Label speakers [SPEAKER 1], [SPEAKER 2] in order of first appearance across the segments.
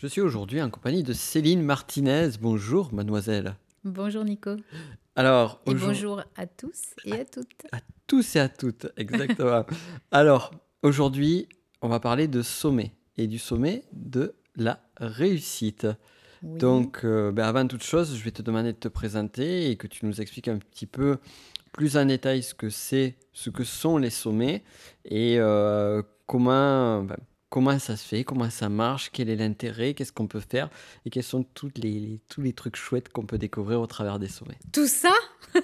[SPEAKER 1] Je suis aujourd'hui en compagnie de Céline Martinez. Bonjour, mademoiselle.
[SPEAKER 2] Bonjour, Nico.
[SPEAKER 1] Alors,
[SPEAKER 2] Et bonjour à tous et à toutes.
[SPEAKER 1] à tous et à toutes, exactement. Alors, aujourd'hui, on va parler de sommet et du sommet de la réussite.
[SPEAKER 2] Oui.
[SPEAKER 1] Donc, euh, ben, avant toute chose, je vais te demander de te présenter et que tu nous expliques un petit peu plus en détail ce que c'est, ce que sont les sommets et euh, comment, ben, comment ça se fait, comment ça marche, quel est l'intérêt, qu'est-ce qu'on peut faire? Et quels sont toutes les, tous les trucs chouettes qu'on peut découvrir au travers des sommets?
[SPEAKER 2] Tout ça?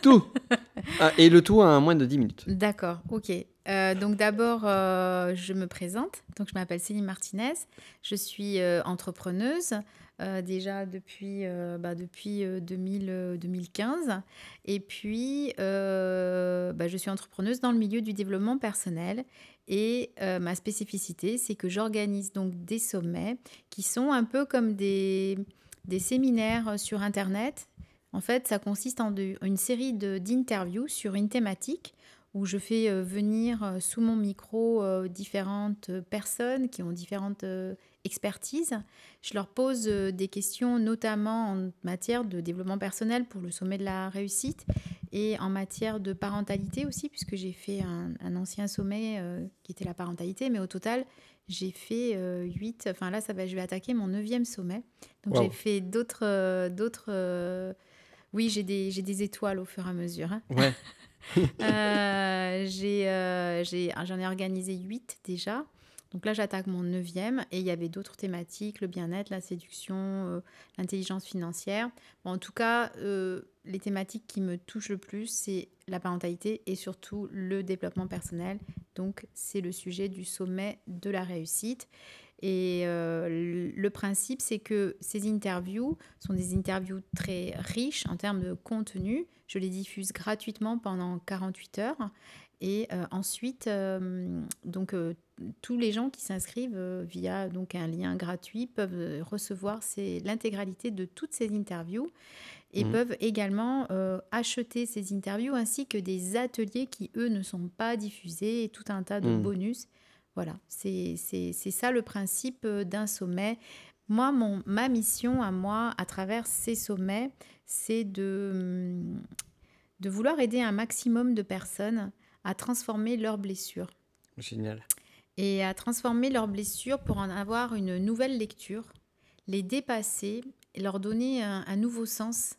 [SPEAKER 1] Tout Ah, Et le tout en moins de 10 minutes.
[SPEAKER 2] D'accord, ok. Euh, donc d'abord, euh, je me présente. Donc je m'appelle Céline Martinez. Je suis euh, entrepreneuse euh, déjà depuis, euh, bah, depuis euh, 2000, euh, 2015. Et puis, bah, je suis entrepreneuse dans le milieu du développement personnel. Et euh, ma spécificité, c'est que j'organise donc des sommets qui sont un peu comme des, séminaires sur Internet. En fait, ça consiste en une série d'interviews sur une thématique où je fais euh, venir euh, sous mon micro euh, différentes personnes qui ont différentes expertises. Je leur pose des questions notamment en matière de développement personnel pour le sommet de la réussite et en matière de parentalité aussi, puisque j'ai fait un, un ancien sommet qui était la parentalité, mais au total, j'ai fait euh, huit, enfin là, ça va, je vais attaquer mon neuvième sommet. Donc
[SPEAKER 1] Wow.
[SPEAKER 2] j'ai fait d'autres... d'autres oui, j'ai des, étoiles au fur et à mesure. hein.
[SPEAKER 1] Ouais.
[SPEAKER 2] Euh, j'ai, euh, j'ai- j'en ai organisé huit déjà. Donc là, j'attaque mon neuvième et il y avait d'autres thématiques, le bien-être, la séduction, euh, l'intelligence financière. Bon, en tout cas, les thématiques qui me touchent le plus, c'est la parentalité et surtout le développement personnel. Donc, c'est le sujet du sommet de la réussite. Et euh, le principe, c'est que ces interviews sont des interviews très riches en termes de contenu. Je les diffuse gratuitement pendant 48 heures. Et euh, ensuite, euh, donc, tous les gens qui s'inscrivent via donc, un lien gratuit peuvent recevoir l'intégralité de toutes ces interviews et
[SPEAKER 1] Mhm.
[SPEAKER 2] peuvent également euh, acheter ces interviews ainsi que des ateliers qui, eux, ne sont pas diffusés et tout un tas de
[SPEAKER 1] Mhm.
[SPEAKER 2] bonus. Voilà, c'est ça le principe euh, d'un sommet. Moi, mon, ma mission à moi, à travers ces sommets, c'est de, hum, de vouloir aider un maximum de personnes à transformer leurs blessures
[SPEAKER 1] Génial.
[SPEAKER 2] et à transformer leurs blessures pour en avoir une nouvelle lecture, les dépasser, leur donner un, un nouveau sens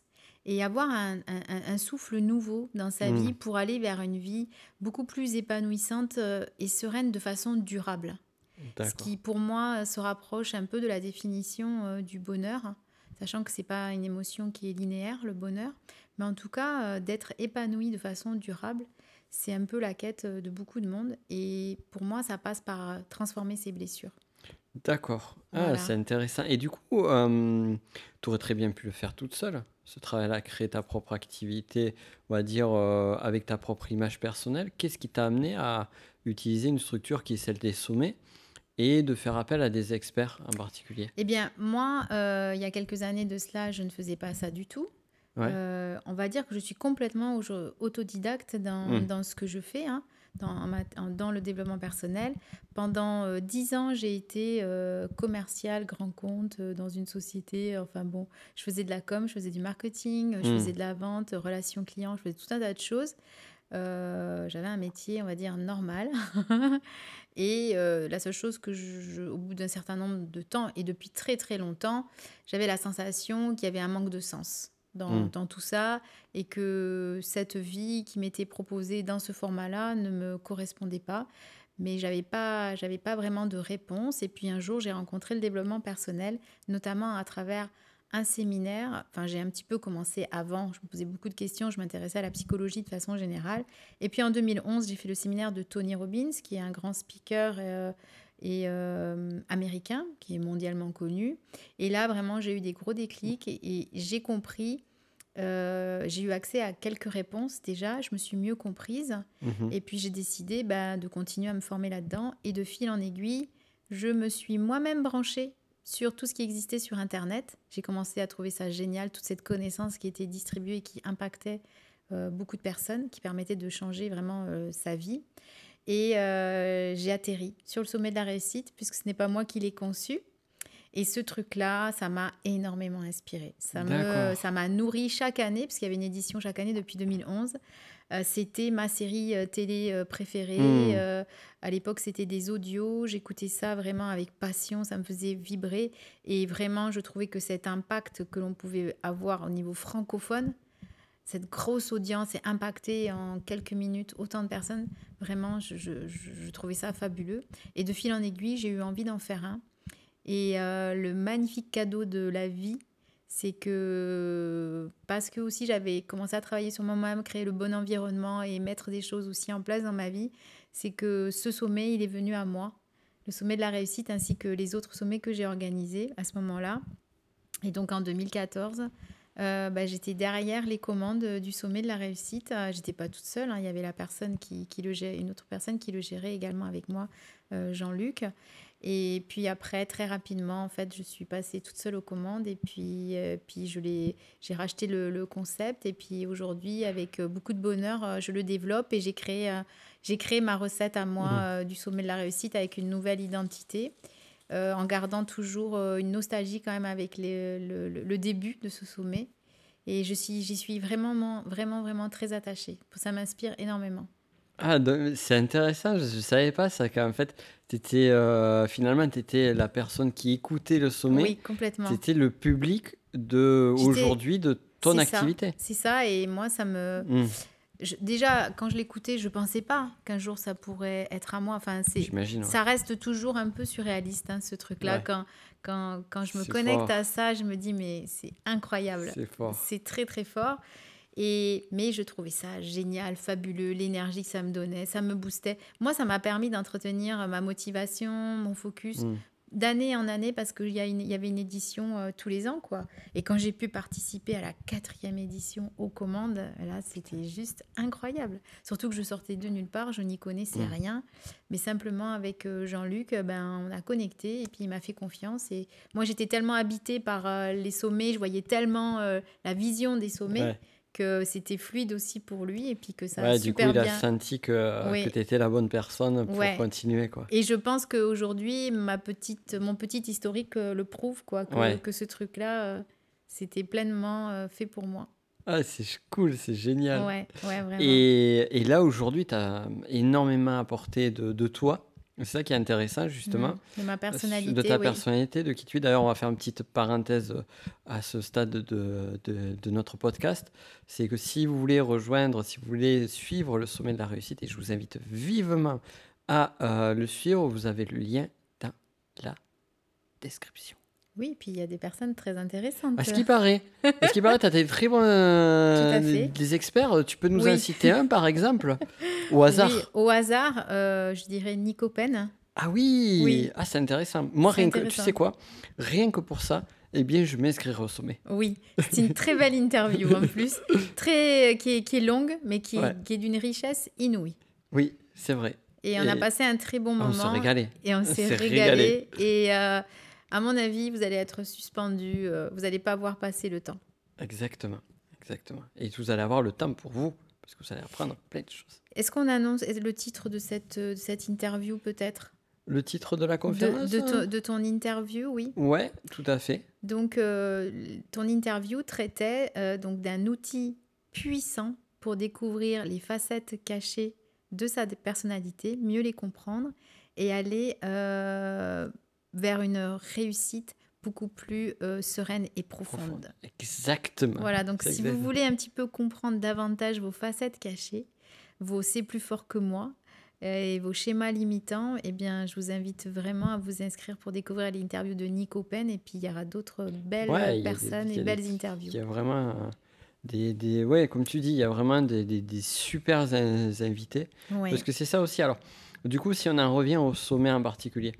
[SPEAKER 2] et avoir un, un- un- un souffle nouveau dans sa
[SPEAKER 1] Mm.
[SPEAKER 2] vie pour aller vers une vie beaucoup plus épanouissante euh, et sereine de façon durable. Ce qui pour moi se rapproche un peu de la définition euh, du bonheur, sachant que c'est pas une émotion qui est linéaire, le bonheur, mais en tout cas euh, d'être épanoui de façon durable, c'est un peu la quête de beaucoup de monde et pour moi ça passe par transformer ses blessures.
[SPEAKER 1] D'accord. Ah,
[SPEAKER 2] Voilà.
[SPEAKER 1] c'est intéressant. Et du coup, tu aurais très bien pu le faire toute seule, ce travail-là, créer ta propre activité, on va dire, euh, avec ta propre image personnelle. Qu'est-ce qui t'a amené à utiliser une structure qui est celle des sommets et de faire appel à des experts en particulier?
[SPEAKER 2] Eh bien moi, euh, il y a quelques années de cela, je ne faisais pas ça du tout.
[SPEAKER 1] Ouais.
[SPEAKER 2] Euh, on va dire que je suis complètement autodidacte dans,
[SPEAKER 1] Mm.
[SPEAKER 2] dans ce que je fais, hein, dans, le développement personnel. Pendant euh, dix ans, j'ai été euh, commercial, grand compte euh, dans une société. Enfin bon, je faisais de la com, je faisais du marketing, je
[SPEAKER 1] Mm.
[SPEAKER 2] faisais de la vente, relations clients, je faisais tout un tas de choses. Euh, J'avais un métier, on va dire, normal. et euh, la seule chose que, je, je- au bout d'un certain nombre de temps, et depuis très très longtemps, j'avais la sensation qu'il y avait un manque de sens dans,
[SPEAKER 1] Mm.
[SPEAKER 2] dans tout ça et que cette vie qui m'était proposée dans ce format-là ne me correspondait pas. Mais j'avais pas, j'avais pas vraiment de réponse. Et puis un jour, j'ai rencontré le développement personnel, notamment à travers un séminaire. Enfin, j'ai un petit peu commencé avant. Je me posais beaucoup de questions. Je m'intéressais à la psychologie de façon générale. Et puis en 2011, j'ai fait le séminaire de Tony Robbins, qui est un grand speaker euh, et euh, américain, qui est mondialement connu. Et là, vraiment, j'ai eu des gros déclics et, et j'ai compris. Euh, j'ai eu accès à quelques réponses déjà. Je me suis mieux comprise.
[SPEAKER 1] Mhm.
[SPEAKER 2] Et puis j'ai décidé bah, de continuer à me former là-dedans. Et de fil en aiguille, je me suis moi-même branchée sur tout ce qui existait sur Internet. J'ai commencé à trouver ça génial, toute cette connaissance qui était distribuée et qui impactait euh, beaucoup de personnes, qui permettait de changer vraiment euh, sa vie. Et j'ai atterri sur le sommet de la réussite, puisque ce n'est pas moi qui l'ai conçu. Et ce truc-là, ça m'a énormément inspiré. Ça m'a nourri chaque année, parce qu'il y avait une édition chaque année depuis 2011. Euh, c'était ma série euh, télé euh, préférée.
[SPEAKER 1] Hmm.
[SPEAKER 2] À l'époque, c'était des audios. J'écoutais ça vraiment avec passion. Ça me faisait vibrer. Et vraiment, je trouvais que cet impact que l'on pouvait avoir au niveau francophone, cette grosse audience et impacter en quelques minutes autant de personnes, vraiment, je- je- je trouvais ça fabuleux. Et de fil en aiguille, j'ai eu envie d'en faire un. Et euh, le magnifique cadeau de la vie, c'est que parce que aussi j'avais commencé à travailler sur moi-même, créer le bon environnement et mettre des choses aussi en place dans ma vie, c'est que ce sommet, il est venu à moi. Le sommet de la réussite ainsi que les autres sommets que j'ai organisés à ce moment-là. Et donc en 2014, euh, bah, j'étais derrière les commandes du sommet de la réussite. Euh, J'étais pas toute seule, hein. il y avait la personne qui, le une autre personne qui le gérait également avec moi, euh, Jean-Luc. Et puis après, très rapidement, en fait, je suis passée toute seule aux commandes et puis, euh, puis je l'ai, j'ai racheté le, le concept. Et puis aujourd'hui, avec euh, beaucoup de bonheur, euh, je le développe et j'ai créé, j'ai créé ma recette à moi euh, du sommet de la réussite avec une nouvelle identité. euh, en gardant toujours une nostalgie quand même avec les- le, le- le début de ce sommet. Et je suis, j'y suis vraiment, vraiment, vraiment très attachée. Ça m'inspire énormément.
[SPEAKER 1] Ah, donc, c'est intéressant, je ne savais pas ça, qu'en fait, t'étais, euh, finalement, tu étais la personne qui écoutait le sommet,
[SPEAKER 2] Oui, complètement.
[SPEAKER 1] tu étais le public de
[SPEAKER 2] J'étais-
[SPEAKER 1] aujourd'hui de ton
[SPEAKER 2] C'est ça.
[SPEAKER 1] activité.
[SPEAKER 2] C'est ça, et moi, ça me.
[SPEAKER 1] Hmm,
[SPEAKER 2] je- déjà, quand je l'écoutais, je pensais pas qu'un jour ça pourrait être à moi. Enfin, c'est.
[SPEAKER 1] J'imagine. ouais.
[SPEAKER 2] Ça reste toujours un peu surréaliste, hein, ce truc-là.
[SPEAKER 1] Ouais.
[SPEAKER 2] Quand, quand, quand je me
[SPEAKER 1] C'est
[SPEAKER 2] connecte
[SPEAKER 1] fort.
[SPEAKER 2] à ça, je me dis, mais c'est incroyable.
[SPEAKER 1] C'est fort.
[SPEAKER 2] C'est très, très fort. Et, mais je trouvais ça génial, fabuleux, l'énergie que ça me donnait, ça me boostait. Moi, ça m'a permis d'entretenir ma motivation, mon focus,
[SPEAKER 1] Hmm.
[SPEAKER 2] d'année en année parce qu'il y, a une- il y avait une édition euh, tous les ans. quoi. Et quand j'ai pu participer à la quatrième édition aux commandes, là, c'était juste incroyable. Surtout que je sortais de nulle part, je n'y connaissais
[SPEAKER 1] Mm.
[SPEAKER 2] rien. Mais simplement avec euh, Jean-Luc, euh, ben, on a connecté et puis il m'a fait confiance. Et moi, j'étais tellement habitée par euh, les sommets, je voyais tellement euh, la vision des sommets
[SPEAKER 1] Ouais.
[SPEAKER 2] Que c'était fluide aussi pour lui et puis que ça a
[SPEAKER 1] Ouais, du coup, il a
[SPEAKER 2] bien...
[SPEAKER 1] senti que,
[SPEAKER 2] Oui.
[SPEAKER 1] que tu étais la bonne personne pour
[SPEAKER 2] Ouais.
[SPEAKER 1] continuer, quoi.
[SPEAKER 2] Et je pense qu'aujourd'hui, ma petite, mon petit historique euh, le prouve, quoi, que, ce truc-là, euh, c'était pleinement euh, fait pour moi.
[SPEAKER 1] Ah, c'est cool, c'est génial.
[SPEAKER 2] Ouais, ouais, vraiment.
[SPEAKER 1] Et, et là, aujourd'hui, tu as énormément apporté de, de toi. C'est ça qui est intéressant, justement.
[SPEAKER 2] Mhm. De ma personnalité,
[SPEAKER 1] de ta
[SPEAKER 2] oui.
[SPEAKER 1] personnalité, de qui tu es. D'ailleurs, on va faire une petite parenthèse euh, à ce stade de, de- de notre podcast. C'est que si vous voulez rejoindre, si vous voulez suivre le sommet de la réussite, et je vous invite vivement à euh, le suivre, vous avez le lien dans la description.
[SPEAKER 2] Oui, puis il y a des personnes très intéressantes.
[SPEAKER 1] À ce qui paraît, à ce qui paraît, tu as des très bons euh, des experts. Tu peux nous
[SPEAKER 2] Oui.
[SPEAKER 1] en citer un, par exemple, au hasard
[SPEAKER 2] Oui, au hasard, euh, je dirais Nico Pen.
[SPEAKER 1] Ah oui,
[SPEAKER 2] Oui.
[SPEAKER 1] Ah, c'est intéressant. Moi, rien que, tu sais quoi? Rien que pour ça, eh bien, je m'inscrirai au sommet.
[SPEAKER 2] Oui, c'est une très belle interview en plus, très, qui, est, qui est longue, mais qui est,
[SPEAKER 1] Ouais.
[SPEAKER 2] qui est d'une richesse inouïe.
[SPEAKER 1] Oui, c'est vrai.
[SPEAKER 2] Et on a passé un très bon
[SPEAKER 1] On
[SPEAKER 2] moment.
[SPEAKER 1] se régalait.
[SPEAKER 2] Et on
[SPEAKER 1] On
[SPEAKER 2] s'est
[SPEAKER 1] s'est
[SPEAKER 2] régalé. Et euh, à mon avis, vous allez être suspendu. euh, vous n'allez pas voir passer le temps.
[SPEAKER 1] Exactement. Exactement. Et vous allez avoir le temps pour vous, parce que vous allez apprendre plein de choses.
[SPEAKER 2] Est-ce qu'on annonce le titre de cette, de cette interview peut-être?
[SPEAKER 1] Le titre de la conférence
[SPEAKER 2] de, ton, de ton interview, oui.
[SPEAKER 1] Ouais, tout à fait.
[SPEAKER 2] Donc, euh, ton interview traitait euh, donc d'un outil puissant pour découvrir les facettes cachées de sa personnalité, mieux les comprendre et aller euh, vers une réussite beaucoup plus euh, sereine et profonde.
[SPEAKER 1] Exactement.
[SPEAKER 2] Voilà, donc si vous voulez un petit peu comprendre davantage vos facettes cachées, vos c'est plus fort que moi euh, et vos schémas limitants, eh bien, je vous invite vraiment à vous inscrire pour découvrir l'interview de Nico Pen et puis il y aura d'autres belles
[SPEAKER 1] Ouais, des-
[SPEAKER 2] personnes et
[SPEAKER 1] des-
[SPEAKER 2] belles interviews.
[SPEAKER 1] Il y a vraiment des, des- Ouais, comme tu dis, il y a vraiment des, des, super in- invités.
[SPEAKER 2] Oui.
[SPEAKER 1] Parce que c'est ça aussi. Alors, du coup, si on en revient au sommet en particulier,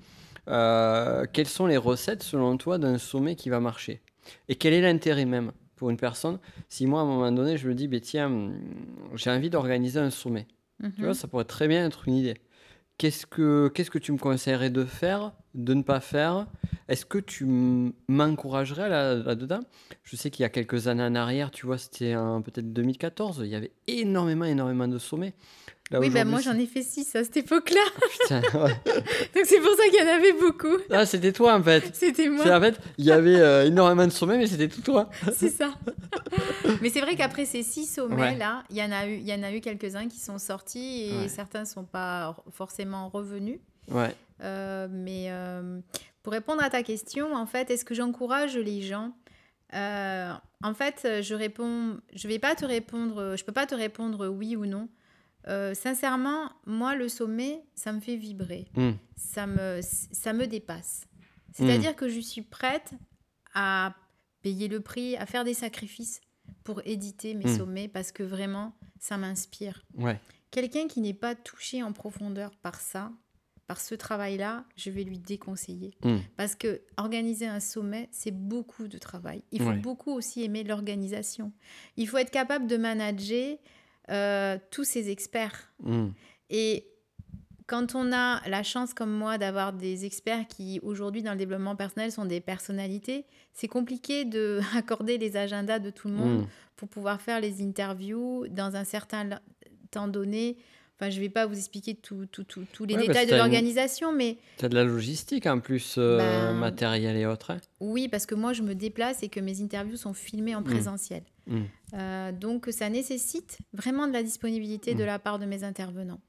[SPEAKER 1] euh, quelles sont les recettes selon toi d'un sommet qui va marcher? Et quel est l'intérêt même pour une personne Si moi, à un moment donné, je me dis, ben, tiens, hum, j'ai envie d'organiser un sommet? Tu
[SPEAKER 2] Mhm.
[SPEAKER 1] vois, ça pourrait très bien être une idée. Qu'est-ce que, qu'est-ce que tu me conseillerais de faire, de ne pas faire? Est-ce que tu m'encouragerais là- là-dedans? Je sais qu'il y a quelques années en arrière, tu vois, c'était peut-être 2014, il y avait énormément, énormément de sommets. Là,
[SPEAKER 2] Oui,
[SPEAKER 1] aujourd'hui,
[SPEAKER 2] moi j'en ai fait six à cette époque-là.
[SPEAKER 1] Putain, ouais.
[SPEAKER 2] Donc c'est pour ça qu'il y en avait beaucoup.
[SPEAKER 1] Ah, c'était toi en fait.
[SPEAKER 2] C'était moi,
[SPEAKER 1] en fait, il y avait euh, énormément de sommets, mais c'était tout toi.
[SPEAKER 2] c'est ça. Mais c'est vrai qu'après ces six
[SPEAKER 1] Ouais.
[SPEAKER 2] sommets-là, il y en a eu, il y en a eu quelques-uns qui sont sortis et
[SPEAKER 1] Ouais.
[SPEAKER 2] certains ne sont pas forcément revenus.
[SPEAKER 1] Ouais.
[SPEAKER 2] Euh, mais euh, pour répondre à ta question, en fait, est-ce que j'encourage les gens? Euh, En fait, je réponds, je vais pas te répondre, je peux pas te répondre oui ou non. Euh, sincèrement, moi, le sommet, ça me fait vibrer,
[SPEAKER 1] Hmm.
[SPEAKER 2] ça me, ça me dépasse. C'est-à-dire que je suis prête à payer le prix, à faire des sacrifices pour éditer mes
[SPEAKER 1] Mm.
[SPEAKER 2] sommets parce que vraiment, ça m'inspire.
[SPEAKER 1] Ouais.
[SPEAKER 2] Quelqu'un qui n'est pas touché en profondeur par ça, par ce travail-là, je vais lui déconseiller.
[SPEAKER 1] Hmm.
[SPEAKER 2] Parce que organiser un sommet, c'est beaucoup de travail. Il faut
[SPEAKER 1] Ouais.
[SPEAKER 2] beaucoup aussi aimer l'organisation. Il faut être capable de manager euh, tous ces experts.
[SPEAKER 1] Hmm.
[SPEAKER 2] Et quand on a la chance comme moi d'avoir des experts qui aujourd'hui dans le développement personnel sont des personnalités, c'est compliqué de accorder les agendas de tout le monde
[SPEAKER 1] Hmm.
[SPEAKER 2] pour pouvoir faire les interviews dans un certain temps donné. Enfin, je ne vais pas vous expliquer tous les
[SPEAKER 1] Ouais,
[SPEAKER 2] détails de
[SPEAKER 1] une-
[SPEAKER 2] l'organisation, mais
[SPEAKER 1] T'as de la logistique en plus, euh,
[SPEAKER 2] Ben,
[SPEAKER 1] matériel et autres. hein.
[SPEAKER 2] oui, parce que moi, je me déplace et que mes interviews sont filmées en
[SPEAKER 1] Mm.
[SPEAKER 2] présentiel.
[SPEAKER 1] Hmm.
[SPEAKER 2] Euh, donc, ça nécessite vraiment de la disponibilité de
[SPEAKER 1] Mm.
[SPEAKER 2] la part de mes intervenants.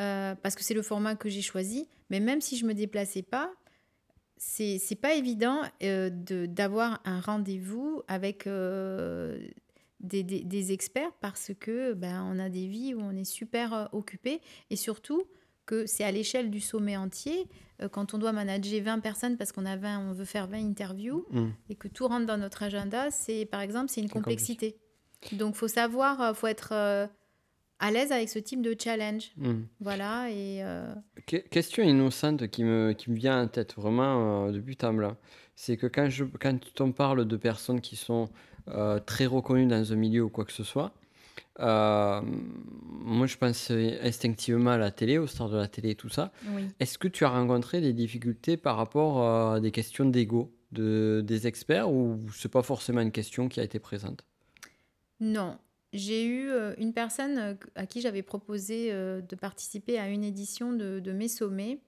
[SPEAKER 2] Euh, parce que c'est le format que j'ai choisi. Mais même si je me déplaçais pas, c'est pas évident de- d'avoir un rendez-vous avec des, des- des experts parce que ben, on a des vies où on est super euh, occupé et surtout que c'est à l'échelle du sommet entier. euh, quand on doit manager 20 personnes parce qu'on a 20, on veut faire 20 interviews,
[SPEAKER 1] Hmm.
[SPEAKER 2] et que tout rentre dans notre agenda, c'est par exemple c'est une
[SPEAKER 1] C'est compliqué.
[SPEAKER 2] complexité. Donc faut savoir, euh, faut être à l'aise avec ce type de challenge.
[SPEAKER 1] Hmm.
[SPEAKER 2] Voilà et euh,
[SPEAKER 1] Que- question innocente qui me, qui me vient en tête vraiment euh, de but blanc. C'est que quand, je, quand on parle de personnes qui sont très reconnues dans un milieu ou quoi que ce soit, euh, moi je pense instinctivement à la télé, aux stars de la télé et tout ça.
[SPEAKER 2] oui.
[SPEAKER 1] Est-ce que tu as rencontré des difficultés par rapport à des questions d'ego de, des experts ou c'est pas forcément une question qui a été présente?
[SPEAKER 2] Non, j'ai eu euh, une personne euh, à qui j'avais proposé euh, de participer à une édition de, de mes sommets,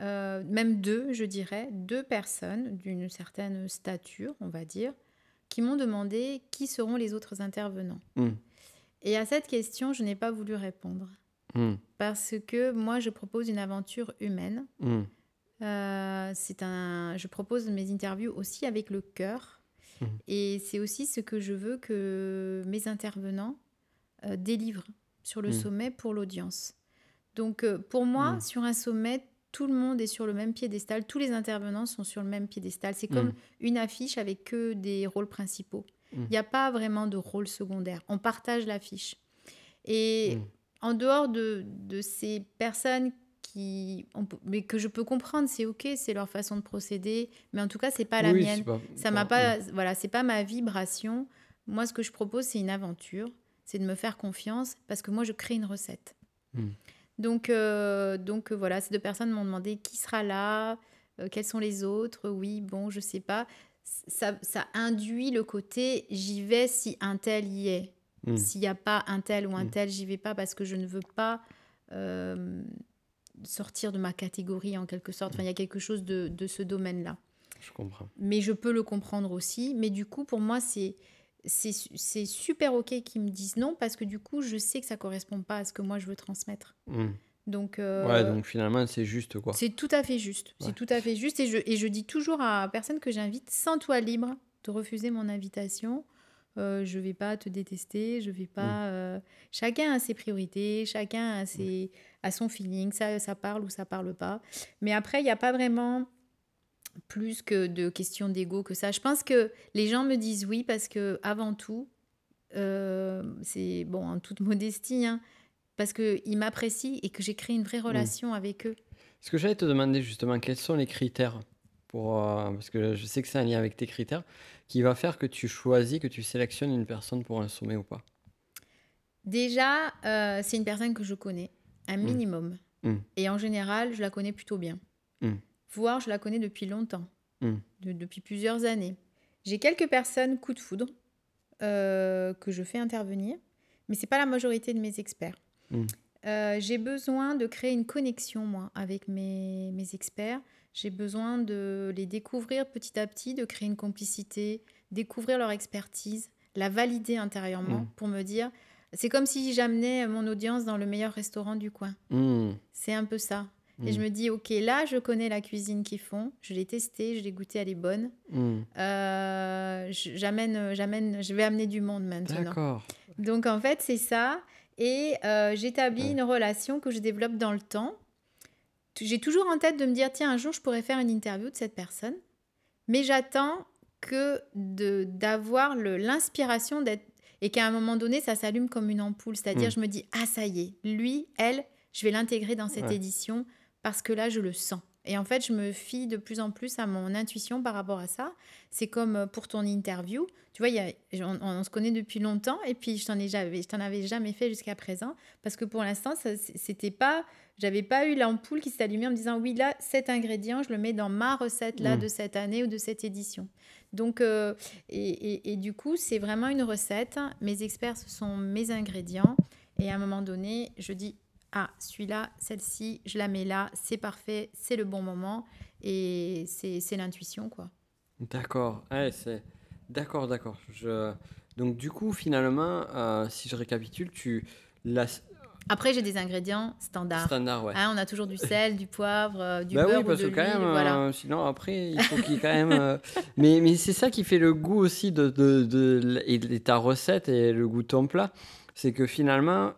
[SPEAKER 2] euh, même deux, je dirais, deux personnes d'une certaine stature, on va dire, qui m'ont demandé qui seront les autres intervenants.
[SPEAKER 1] Hmm.
[SPEAKER 2] Et à cette question, je n'ai pas voulu répondre.
[SPEAKER 1] Hmm.
[SPEAKER 2] parce que moi je propose une aventure humaine.
[SPEAKER 1] Hmm.
[SPEAKER 2] Euh, c'est un, je propose mes interviews aussi avec le cœur, et c'est aussi ce que je veux que mes intervenants euh, délivrent sur le sommet pour l'audience. Donc euh, pour moi, sur un sommet, tout le monde est sur le même piédestal, tous les intervenants sont sur le même piédestal. C'est comme
[SPEAKER 1] Mhm.
[SPEAKER 2] une affiche avec que des rôles principaux. Il
[SPEAKER 1] Mhm.
[SPEAKER 2] n'y a pas vraiment de rôle secondaire. On partage l'affiche. Et
[SPEAKER 1] Mhm.
[SPEAKER 2] en dehors de, de ces personnes qui, on mais que je peux comprendre, c'est ok, c'est leur façon de procéder, mais en tout cas, c'est pas la
[SPEAKER 1] Oui,
[SPEAKER 2] mienne.
[SPEAKER 1] pas-
[SPEAKER 2] Ça m'a
[SPEAKER 1] pas-
[SPEAKER 2] pas, voilà, c'est pas ma vibration. Moi, ce que je propose, c'est une aventure, c'est de me faire confiance parce que moi, je crée une recette. Donc, euh, donc euh, voilà, ces deux personnes m'ont demandé qui sera là, euh, quels sont les autres. Oui, bon, je sais pas. Ça, ça induit le côté j'y vais si un tel y est.
[SPEAKER 1] Hmm.
[SPEAKER 2] S'il n'y a pas un tel ou un
[SPEAKER 1] Mm.
[SPEAKER 2] tel, j'y vais pas parce que je ne veux pas euh, sortir de ma catégorie en quelque sorte. Enfin, il y a quelque chose de, de ce domaine-là.
[SPEAKER 1] Je comprends.
[SPEAKER 2] Mais je peux le comprendre aussi. Mais du coup, pour moi, c'est c'est su- c'est super ok qu'ils me disent non parce que du coup, je sais que ça correspond pas à ce que moi je veux transmettre.
[SPEAKER 1] Hmm.
[SPEAKER 2] Donc, euh,
[SPEAKER 1] Ouais, donc finalement, c'est juste quoi.
[SPEAKER 2] c'est tout à fait juste.
[SPEAKER 1] Ouais.
[SPEAKER 2] C'est tout à fait juste. Et je, et je dis toujours à personne que j'invite, sans toi libre de refuser mon invitation. Euh, je vais pas te détester, je vais pas. euh, Chacun a ses priorités, chacun a, ses, a son feeling, ça, ça parle ou ça parle pas. Mais après, il n'y a pas vraiment plus que de questions d'ego que ça. Je pense que les gens me disent oui parce que avant tout, euh, c'est bon en toute modestie, hein, parce qu'ils m'apprécient et que j'ai créé une vraie relation avec eux.
[SPEAKER 1] Ce que j'allais te demander justement, quels sont les critères pour, euh, parce que je sais que c'est un lien avec tes critères, qui va faire que tu choisis, que tu sélectionnes une personne pour un sommet ou pas?
[SPEAKER 2] Déjà, euh, c'est une personne que je connais, un
[SPEAKER 1] Mm.
[SPEAKER 2] minimum.
[SPEAKER 1] Mm.
[SPEAKER 2] Et en général, je la connais plutôt bien.
[SPEAKER 1] Mm.
[SPEAKER 2] Voire, je la connais depuis longtemps,
[SPEAKER 1] Mm.
[SPEAKER 2] de- depuis plusieurs années. J'ai quelques personnes coup de foudre euh, que je fais intervenir, mais c'est pas la majorité de mes experts.
[SPEAKER 1] Mm.
[SPEAKER 2] Euh, j'ai besoin de créer une connexion, moi, avec mes, mes experts. J'ai besoin de les découvrir petit à petit, de créer une complicité, découvrir leur expertise, la valider intérieurement
[SPEAKER 1] Mm.
[SPEAKER 2] pour me dire. C'est comme si j'amenais mon audience dans le meilleur restaurant du coin.
[SPEAKER 1] Hmm,
[SPEAKER 2] C'est un peu ça. Et
[SPEAKER 1] Mm.
[SPEAKER 2] je me dis, ok, là, je connais la cuisine qu'ils font, je l'ai testée, je l'ai goûtée, elle est bonne.
[SPEAKER 1] hmm.
[SPEAKER 2] Euh, j'amène, j'amène, je vais amener du monde maintenant.
[SPEAKER 1] D'accord.
[SPEAKER 2] Donc en fait, c'est ça. Et euh, j'établis
[SPEAKER 1] Ouais.
[SPEAKER 2] une relation que je développe dans le temps. J'ai toujours en tête de me dire, tiens, un jour, je pourrais faire une interview de cette personne. Mais j'attends que de d'avoir le- l'inspiration d'être... Et qu'à un moment donné, ça s'allume comme une ampoule. C'est-à-dire,
[SPEAKER 1] Mm.
[SPEAKER 2] je me dis, ah, ça y est, lui, elle, je vais l'intégrer dans cette
[SPEAKER 1] Ouais.
[SPEAKER 2] édition parce que là, je le sens. Et en fait, je me fie de plus en plus à mon intuition par rapport à ça. C'est comme euh, pour ton interview. Tu vois, y a- on, on se connaît depuis longtemps et puis je t'en ai jamais, je t'en avais jamais fait jusqu'à présent parce que pour l'instant, ça, c'était pas, j'avais pas eu l'ampoule qui s'est allumée en me disant oui là, cet ingrédient, je le mets dans ma recette là
[SPEAKER 1] Mm.
[SPEAKER 2] de cette année ou de cette édition. Donc euh, et, et- et du coup, c'est vraiment une recette. Mes experts, ce sont mes ingrédients et à un moment donné, je dis ah celui-là, celle-ci, je la mets là, c'est parfait, c'est le bon moment et c'est c'est l'intuition quoi.
[SPEAKER 1] D'accord. Ouais, c'est... D'accord, d'accord. Je... Donc du coup, finalement, euh, si je récapitule, tu... La...
[SPEAKER 2] Après, j'ai des ingrédients standards.
[SPEAKER 1] Standard, ouais.
[SPEAKER 2] Hein, on a toujours du sel, du poivre, euh, du
[SPEAKER 1] bah
[SPEAKER 2] beurre
[SPEAKER 1] oui, parce
[SPEAKER 2] ou de
[SPEAKER 1] que quand même,
[SPEAKER 2] voilà.
[SPEAKER 1] euh, sinon après, il faut qu'il y ait quand même... euh, mais mais c'est ça qui fait le goût aussi de, de, de, de ta recette et le goût de ton plat. C'est que finalement,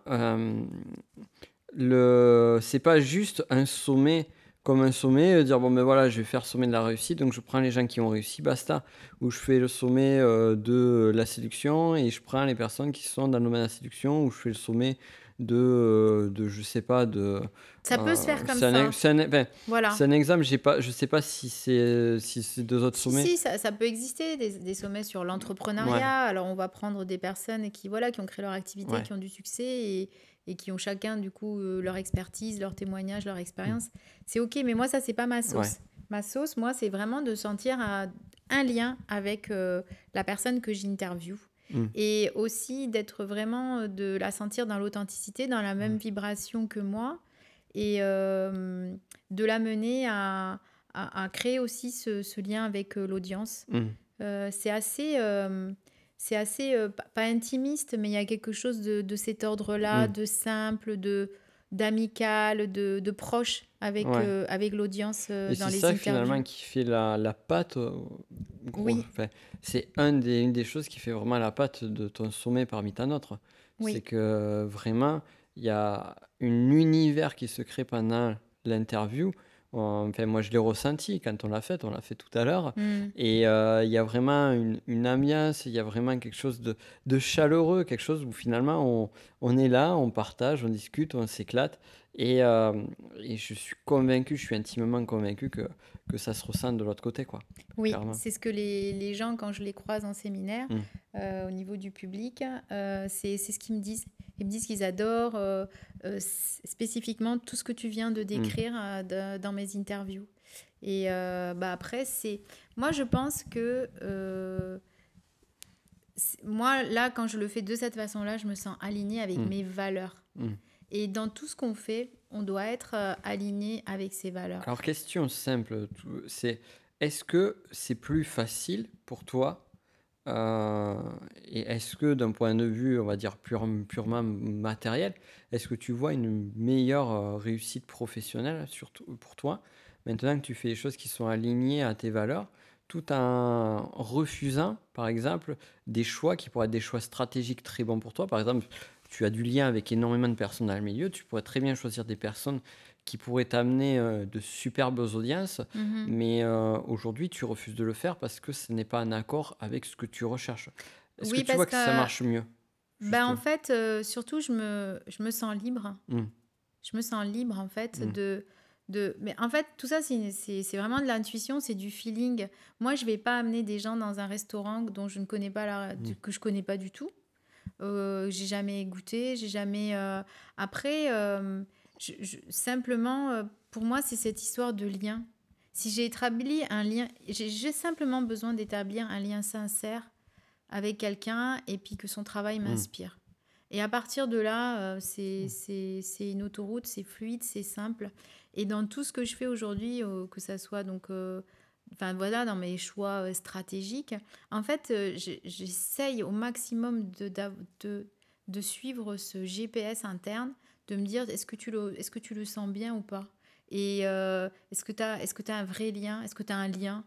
[SPEAKER 1] le... c'est pas juste un sommet comme un sommet, euh, dire bon ben voilà, je vais faire sommet de la réussite, donc je prends les gens qui ont réussi, basta. Ou je fais le sommet euh, de la séduction et je prends les personnes qui sont dans le domaine de la séduction, ou je fais le sommet de, euh, de je sais pas, de...
[SPEAKER 2] Ça peut se faire comme ça.
[SPEAKER 1] c'est un- ben,
[SPEAKER 2] Voilà.
[SPEAKER 1] c'est un exemple, j'ai pas, je sais pas si c'est si deux autres sommets.
[SPEAKER 2] si, ça, ça peut exister, des, des sommets sur l'entrepreneuriat.
[SPEAKER 1] Ouais.
[SPEAKER 2] Alors, on va prendre des personnes qui, voilà, qui ont créé leur activité,
[SPEAKER 1] Ouais.
[SPEAKER 2] qui ont du succès et, et qui ont chacun, du coup, euh, leur expertise, leur témoignage, leur expérience. C'est OK, mais moi, ça, c'est pas ma sauce.
[SPEAKER 1] Ouais.
[SPEAKER 2] Ma sauce, moi, c'est vraiment de sentir un lien avec euh, la personne que j'interviewe.
[SPEAKER 1] Mm.
[SPEAKER 2] Et aussi d'être vraiment, euh, de la sentir dans l'authenticité, dans la même
[SPEAKER 1] Mm.
[SPEAKER 2] vibration que moi. Et euh, de l'amener à, à, à créer aussi ce, ce lien avec l'audience.
[SPEAKER 1] Mm.
[SPEAKER 2] Euh, c'est assez, c'est assez euh, pas intimiste, mais il y a quelque chose de, de cet ordre-là,
[SPEAKER 1] Mm.
[SPEAKER 2] de simple, de d'amical, de, de proche avec,
[SPEAKER 1] Ouais.
[SPEAKER 2] euh, avec l'audience euh, dans
[SPEAKER 1] c'est
[SPEAKER 2] les
[SPEAKER 1] ça
[SPEAKER 2] interviews.
[SPEAKER 1] finalement qui fait la, la pâte. gros.
[SPEAKER 2] Oui.
[SPEAKER 1] Enfin, c'est un des, une des choses qui fait vraiment la pâte de ton sommet parmi tant d'autres.
[SPEAKER 2] Oui.
[SPEAKER 1] C'est que vraiment, il y a un univers qui se crée pendant l'interview. Enfin, moi, je l'ai ressenti quand on l'a fait, on l'a fait tout à l'heure.
[SPEAKER 2] Mm.
[SPEAKER 1] Et euh, il y a vraiment une, une ambiance, il y a vraiment quelque chose de, de chaleureux, quelque chose où finalement on, on est là, on partage, on discute, on s'éclate. Et, euh, et je suis convaincu, je suis intimement convaincu que, que ça se ressent de l'autre côté. Quoi.
[SPEAKER 2] Oui, c'est ce que les, les gens, quand je les croise en séminaire,
[SPEAKER 1] Mm.
[SPEAKER 2] euh, au niveau du public, euh, c'est ce qu'ils me disent. Ils me disent qu'ils adorent euh, euh, spécifiquement tout ce que tu viens de décrire de- dans mes interviews. Et bah après, c'est. Moi, je pense que. moi, là, quand je le fais de cette façon-là, je me sens alignée avec
[SPEAKER 1] Mm.
[SPEAKER 2] mes valeurs. Et dans tout ce qu'on fait, on doit être euh, aligné avec ses valeurs.
[SPEAKER 1] Alors, question simple, c'est est-ce que c'est plus facile pour toi euh, et est-ce que d'un point de vue, on va dire pure- purement matériel, est-ce que tu vois une meilleure euh, réussite professionnelle surtout pour toi maintenant que tu fais des choses qui sont alignées à tes valeurs tout en refusant, par exemple, des choix qui pourraient être des choix stratégiques très bons pour toi. Par exemple, tu as du lien avec énormément de personnes dans le milieu, tu pourrais très bien choisir des personnes qui pourraient t'amener euh, de superbes audiences,
[SPEAKER 2] Mhm.
[SPEAKER 1] mais euh, aujourd'hui tu refuses de le faire parce que ce n'est pas en accord avec ce que tu recherches. Est-ce
[SPEAKER 2] Oui,
[SPEAKER 1] que tu vois que ça marche mieux
[SPEAKER 2] Ben, en fait, euh, surtout, je me, je me sens libre.
[SPEAKER 1] Mm.
[SPEAKER 2] Je me sens libre, en fait,
[SPEAKER 1] Mm.
[SPEAKER 2] de, de... Mais en fait, tout ça, c'est vraiment de l'intuition, c'est du feeling. Moi, je vais pas amener des gens dans un restaurant dont je ne connais pas la...
[SPEAKER 1] Mm.
[SPEAKER 2] que je connais pas du tout. Euh, j'ai jamais goûté, j'ai jamais... euh, Après, euh, je- je- simplement, pour moi, c'est cette histoire de lien. Si j'ai établi un lien... J'ai simplement besoin d'établir un lien sincère avec quelqu'un et puis que son travail
[SPEAKER 1] Mm.
[SPEAKER 2] m'inspire. Et à partir de là, euh, c'est une autoroute, c'est fluide, c'est simple. Et dans tout ce que je fais aujourd'hui, que ça soit donc, enfin voilà, dans mes choix euh, stratégiques, en fait, euh, j'essaye au maximum de, de, de suivre ce GPS interne, de me dire est-ce que tu le, est-ce que tu le sens bien ou pas? Et euh, est-ce que tu as, que tu un vrai lien? Est-ce que tu as un lien?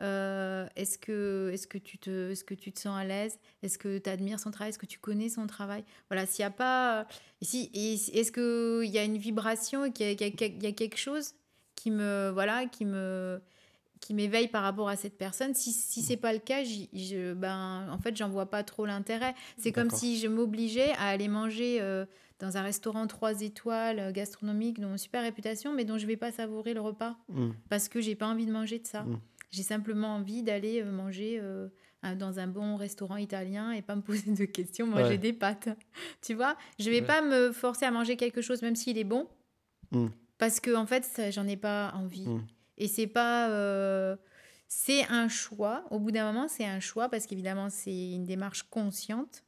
[SPEAKER 2] Euh, est-ce que, est-ce que tu te, est-ce que tu te sens à l'aise? Est-ce que tu admires son travail? Est-ce que tu connais son travail? Voilà, s'il n'y a pas, et si, et est-ce qu'il y a une vibration, a, qu'il y y a quelque chose qui me, voilà, qui me, qui m'éveille par rapport à cette personne. Si, si c'est pas le cas, je, ben, en fait, j'en vois pas trop l'intérêt. C'est comme si je m'obligeais à aller manger euh, dans un restaurant 3 étoiles euh, gastronomique dont super réputation, mais dont je vais pas savourer le repas
[SPEAKER 1] Mm.
[SPEAKER 2] parce que j'ai pas envie de manger de ça.
[SPEAKER 1] Mm.
[SPEAKER 2] J'ai simplement envie d'aller euh, manger euh, dans un bon restaurant italien et pas me poser de questions, manger
[SPEAKER 1] Ouais.
[SPEAKER 2] des pâtes. Tu vois, je vais
[SPEAKER 1] Ouais.
[SPEAKER 2] pas me forcer à manger quelque chose même s'il est bon
[SPEAKER 1] Mm.
[SPEAKER 2] parce que en fait, j'en ai pas envie. Et c'est pas. euh, c'est un choix. Au bout d'un moment, c'est un choix parce qu'évidemment, c'est une démarche consciente.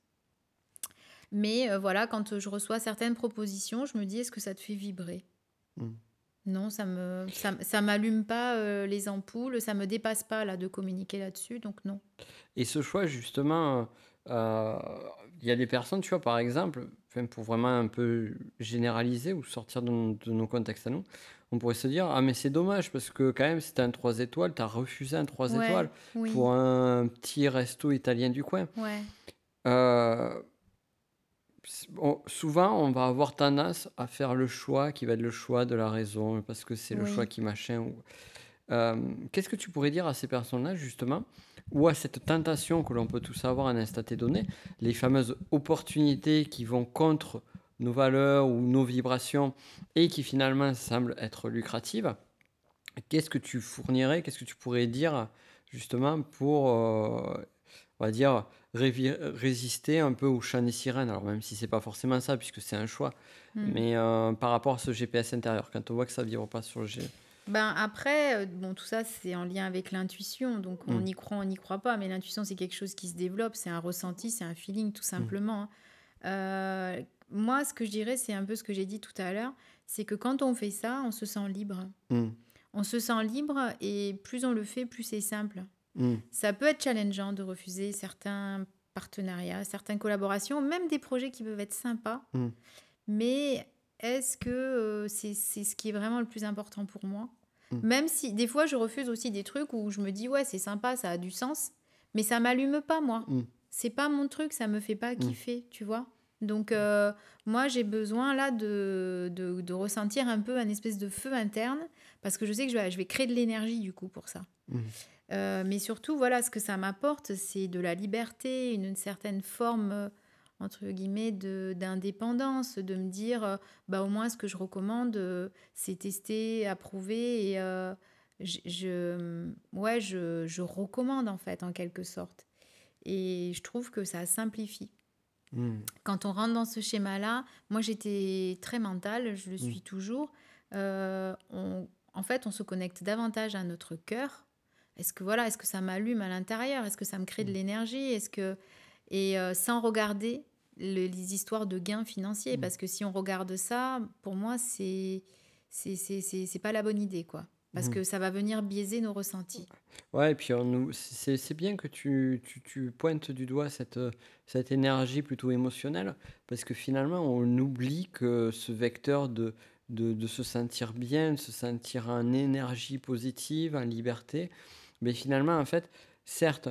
[SPEAKER 2] Mais euh, voilà, quand je reçois certaines propositions, je me dis est-ce que ça te fait vibrer?
[SPEAKER 1] Mm.
[SPEAKER 2] Non, ça me ça, ça m'allume pas euh, les ampoules, ça me dépasse pas là de communiquer là-dessus, donc non.
[SPEAKER 1] Et ce choix, justement, euh, il y a des personnes, tu vois, par exemple, enfin, pour vraiment un peu généraliser ou sortir de, nos- de nos contextes à nous, on pourrait se dire, ah mais c'est dommage parce que quand même, c'était un 3 étoiles, tu as refusé un 3
[SPEAKER 2] Ouais,
[SPEAKER 1] étoiles
[SPEAKER 2] oui,
[SPEAKER 1] pour un petit resto italien du coin.
[SPEAKER 2] ouais,
[SPEAKER 1] Euh, on- souvent, on va avoir tendance à faire le choix qui va être le choix de la raison, parce que c'est le choix qui machin. ou- Euh, Qu'est-ce que tu pourrais dire à ces personnes-là, justement, ou à cette tentation que l'on peut tous avoir à un instant donné, les fameuses opportunités qui vont contre nos valeurs ou nos vibrations et qui finalement semblent être lucratives Qu'est-ce que tu fournirais, qu'est-ce que tu pourrais dire justement pour, euh, on va dire, résister un peu au chant des sirènes? Alors même si c'est pas forcément ça, puisque c'est un choix,
[SPEAKER 2] Hmm.
[SPEAKER 1] mais euh, par rapport à ce GPS intérieur, quand on voit que ça vibre pas sur le G.
[SPEAKER 2] Ben après, euh, bon, tout ça, c'est en lien avec l'intuition. Donc, on
[SPEAKER 1] Mm.
[SPEAKER 2] y croit, on n'y croit pas. Mais l'intuition, c'est quelque chose qui se développe. C'est un ressenti, c'est un feeling, tout simplement. hein. Euh, moi, ce que je dirais, c'est un peu ce que j'ai dit tout à l'heure. C'est que quand on fait ça, on se sent libre.
[SPEAKER 1] Mm,
[SPEAKER 2] On se sent libre et plus on le fait, plus c'est simple.
[SPEAKER 1] mm,
[SPEAKER 2] Ça peut être challengeant de refuser certains partenariats, certaines collaborations, même des projets qui peuvent être sympas.
[SPEAKER 1] Mm.
[SPEAKER 2] Mais est-ce que euh, c'est ce qui est vraiment le plus important pour moi
[SPEAKER 1] Mm.
[SPEAKER 2] Même si des fois je refuse aussi des trucs où je me dis ouais c'est sympa, ça a du sens, mais ça m'allume pas moi.
[SPEAKER 1] Mm.
[SPEAKER 2] C'est pas mon truc, ça me fait pas kiffer, tu vois. Donc euh, moi j'ai besoin là de, de, de ressentir un peu un espèce de feu interne parce que je sais que je vais, je vais créer de l'énergie du coup pour ça.
[SPEAKER 1] mm.
[SPEAKER 2] Euh, mais surtout, voilà, ce que ça m'apporte, c'est de la liberté, une, une certaine forme, entre guillemets, de- d'indépendance, de, me dire, euh, bah, au moins, ce que je recommande, euh, c'est testé, approuvé, et euh, je, je- ouais, je, je recommande, en fait, en quelque sorte. Et je trouve que ça simplifie.
[SPEAKER 1] Mm.
[SPEAKER 2] Quand on rentre dans ce schéma-là, moi j'étais très mentale, je le suis toujours. Euh, on- en fait, on se connecte davantage à notre cœur. Est-ce que voilà, est-ce que ça m'allume à l'intérieur? Est-ce que ça me crée de l'énergie? Est-ce que et euh, sans regarder le- les histoires de gains financiers,
[SPEAKER 1] Mm.
[SPEAKER 2] parce que si on regarde ça, pour moi c'est c'est pas la bonne idée quoi, parce
[SPEAKER 1] Mhm.
[SPEAKER 2] que ça va venir biaiser nos ressentis.
[SPEAKER 1] Ouais, et puis c'est bien que tu, tu, tu pointes du doigt cette, cette énergie plutôt émotionnelle, parce que finalement, on oublie que ce vecteur de, de, de se sentir bien, de se sentir en énergie positive, en liberté, mais finalement, en fait, certes,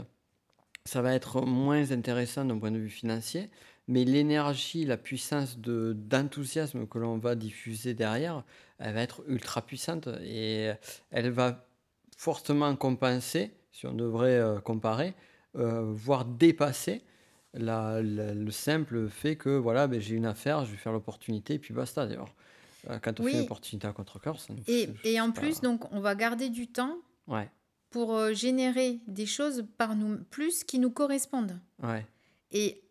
[SPEAKER 1] ça va être moins intéressant d'un point de vue financier, mais l'énergie, la puissance de, d'enthousiasme que l'on va diffuser derrière, elle va être ultra puissante et elle va fortement compenser, si on devrait euh, comparer, euh, voire dépasser la- la- le simple fait que voilà, ben, j'ai une affaire, je vais faire l'opportunité, et puis basta. D'ailleurs, Euh, quand on fait
[SPEAKER 2] Oui.
[SPEAKER 1] une opportunité à contre-cœur, ça nous
[SPEAKER 2] Et, et en
[SPEAKER 1] pas-
[SPEAKER 2] plus, donc, on va garder du temps
[SPEAKER 1] Ouais,
[SPEAKER 2] pour euh, générer des choses par nous plus qui nous correspondent.
[SPEAKER 1] ouais,
[SPEAKER 2] Et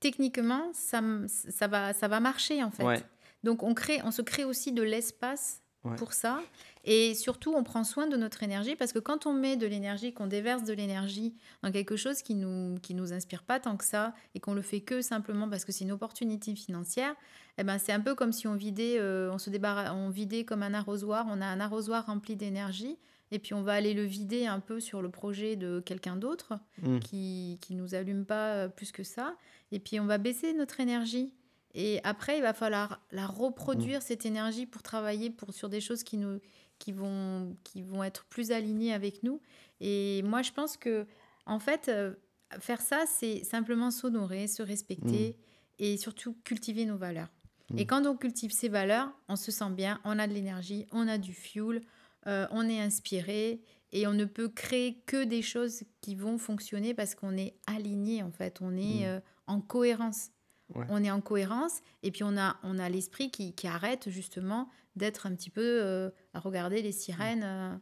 [SPEAKER 2] techniquement, ça, ça, va, ça va marcher en fait.
[SPEAKER 1] ouais,
[SPEAKER 2] Donc on, crée, on se crée aussi de l'espace
[SPEAKER 1] Ouais.
[SPEAKER 2] pour ça. Et surtout, on prend soin de notre énergie parce que quand on met de l'énergie, qu'on déverse de l'énergie dans quelque chose qui nous qui nous inspire pas tant que ça et qu'on le fait que simplement parce que c'est une opportunité financière, eh ben c'est un peu comme si on vidait, euh, on se débarrasse, on vidait comme un arrosoir. On a un arrosoir rempli d'énergie et puis on va aller le vider un peu sur le projet de quelqu'un d'autre
[SPEAKER 1] Mm.
[SPEAKER 2] qui qui nous allume pas euh, plus que ça. Et puis on va baisser notre énergie. Et après, il va falloir la reproduire,
[SPEAKER 1] Mm.
[SPEAKER 2] cette énergie, pour travailler pour, sur des choses qui, nous, qui, vont, qui vont être plus alignées avec nous. Et moi, je pense que, en fait, euh, faire ça, c'est simplement s'honorer, se respecter et surtout cultiver nos valeurs.
[SPEAKER 1] Mm.
[SPEAKER 2] Et quand on cultive ces valeurs, on se sent bien, on a de l'énergie, on a du fuel, euh, on est inspiré et on ne peut créer que des choses qui vont fonctionner parce qu'on est aligné, en fait, on est
[SPEAKER 1] Mm.
[SPEAKER 2] euh, en cohérence
[SPEAKER 1] Ouais.
[SPEAKER 2] on est en cohérence et puis on a, on a l'esprit qui, qui arrête justement d'être un petit peu euh, à regarder les sirènes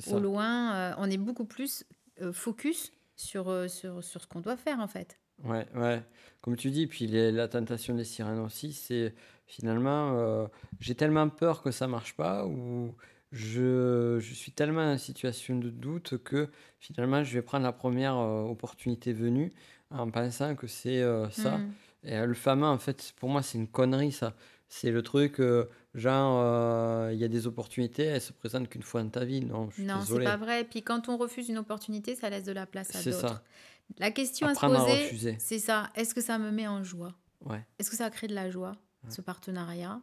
[SPEAKER 1] ça.
[SPEAKER 2] au loin. on est beaucoup plus focus sur, sur, sur ce qu'on doit faire en fait.
[SPEAKER 1] Ouais, ouais. Comme tu dis, puis les- la tentation des sirènes aussi, c'est finalement, euh, j'ai tellement peur que ça marche pas ou je, je suis tellement en situation de doute que finalement, je vais prendre la première euh, opportunité venue en pensant que c'est euh, ça.
[SPEAKER 2] Mm.
[SPEAKER 1] Et euh, le fameux, en fait, pour moi, c'est une connerie, ça. C'est le truc, euh, genre, il y a des opportunités, elles se présentent qu'une fois dans ta vie. Non, je suis
[SPEAKER 2] Non, c'est pas vrai. Puis quand on refuse une opportunité, ça laisse de la place à
[SPEAKER 1] C'est
[SPEAKER 2] d'autres.
[SPEAKER 1] ça.
[SPEAKER 2] La question
[SPEAKER 1] Apprendre
[SPEAKER 2] à se poser, c'est ça. Est-ce que ça me met en joie?
[SPEAKER 1] Ouais.
[SPEAKER 2] Est-ce que ça crée de la joie,
[SPEAKER 1] Ouais.
[SPEAKER 2] ce partenariat,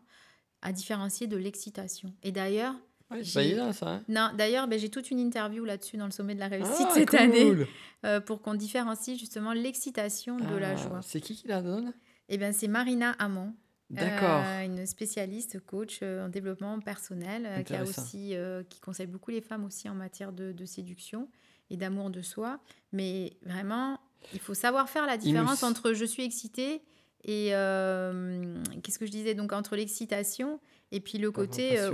[SPEAKER 2] à différencier de l'excitation? Et d'ailleurs,
[SPEAKER 1] Ouais, c'est pas
[SPEAKER 2] J'ai-
[SPEAKER 1] évident, ça. hein.
[SPEAKER 2] non, d'ailleurs, ben, j'ai toute une interview là-dessus dans le sommet de la réussite
[SPEAKER 1] Ah,
[SPEAKER 2] cette année. euh, pour qu'on différencie justement l'excitation de la
[SPEAKER 1] Ah,
[SPEAKER 2] joie.
[SPEAKER 1] C'est qui qui la donne?
[SPEAKER 2] Et bien, c'est Marina Hamon,
[SPEAKER 1] D'accord.
[SPEAKER 2] euh, une spécialiste coach euh, en développement personnel, euh, qui a aussi, euh, qui conseille beaucoup les femmes aussi en matière de, de séduction et d'amour de soi. Mais vraiment, il faut savoir faire la différence entre je suis excitée et euh, qu'est-ce que je disais donc entre l'excitation et puis le côté euh.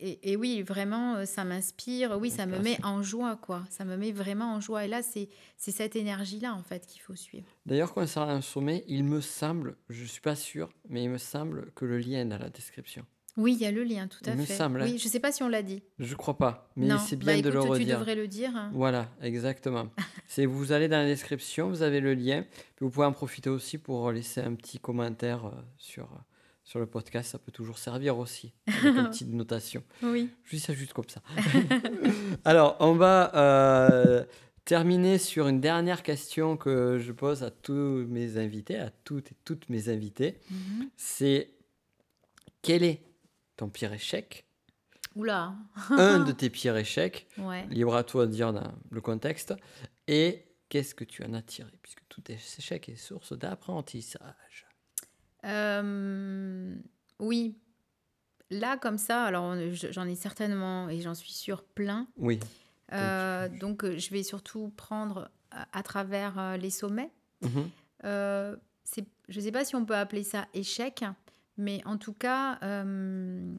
[SPEAKER 2] Et, et oui, vraiment, euh, ça m'inspire. Oui, ça me met en joie, quoi. Ça me met vraiment en joie. Et là, c'est cette énergie-là, en fait, qu'il faut suivre.
[SPEAKER 1] D'ailleurs, concernant un sommet, il me semble, je suis pas sûr, mais il me semble que le lien est dans la description.
[SPEAKER 2] Oui, il y a le lien, tout à
[SPEAKER 1] Il me semble, hein.
[SPEAKER 2] Oui, je sais pas si on l'a dit.
[SPEAKER 1] Je crois pas, mais c'est
[SPEAKER 2] bah,
[SPEAKER 1] bien de le
[SPEAKER 2] écoute, tu
[SPEAKER 1] redire.
[SPEAKER 2] devrais le dire. hein.
[SPEAKER 1] Voilà, exactement. c'est vous allez dans la description, vous avez le lien, puis vous pouvez en profiter aussi pour laisser un petit commentaire euh, sur euh, sur le podcast, ça peut toujours servir aussi, une petite notation.
[SPEAKER 2] Oui.
[SPEAKER 1] Je dis ça juste comme ça. Alors, on va euh, terminer sur une dernière question que je pose à tous mes invités, à toutes et toutes mes invités.
[SPEAKER 2] Mhm.
[SPEAKER 1] C'est quel est ton pire échec?
[SPEAKER 2] Oula.
[SPEAKER 1] Un de tes pires échecs,
[SPEAKER 2] Ouais.
[SPEAKER 1] libre à toi de dire dans le contexte, et qu'est-ce que tu en as tiré? Puisque tout échec est source d'apprentissage.
[SPEAKER 2] Euh, oui. Là, comme ça, alors j'en ai certainement, et j'en suis sûre, plein.
[SPEAKER 1] Oui.
[SPEAKER 2] Euh, donc, euh, je vais surtout prendre à, à travers euh, les sommets.
[SPEAKER 1] Mhm.
[SPEAKER 2] Euh, c'est- je ne sais pas si on peut appeler ça échec, mais en tout cas, euh,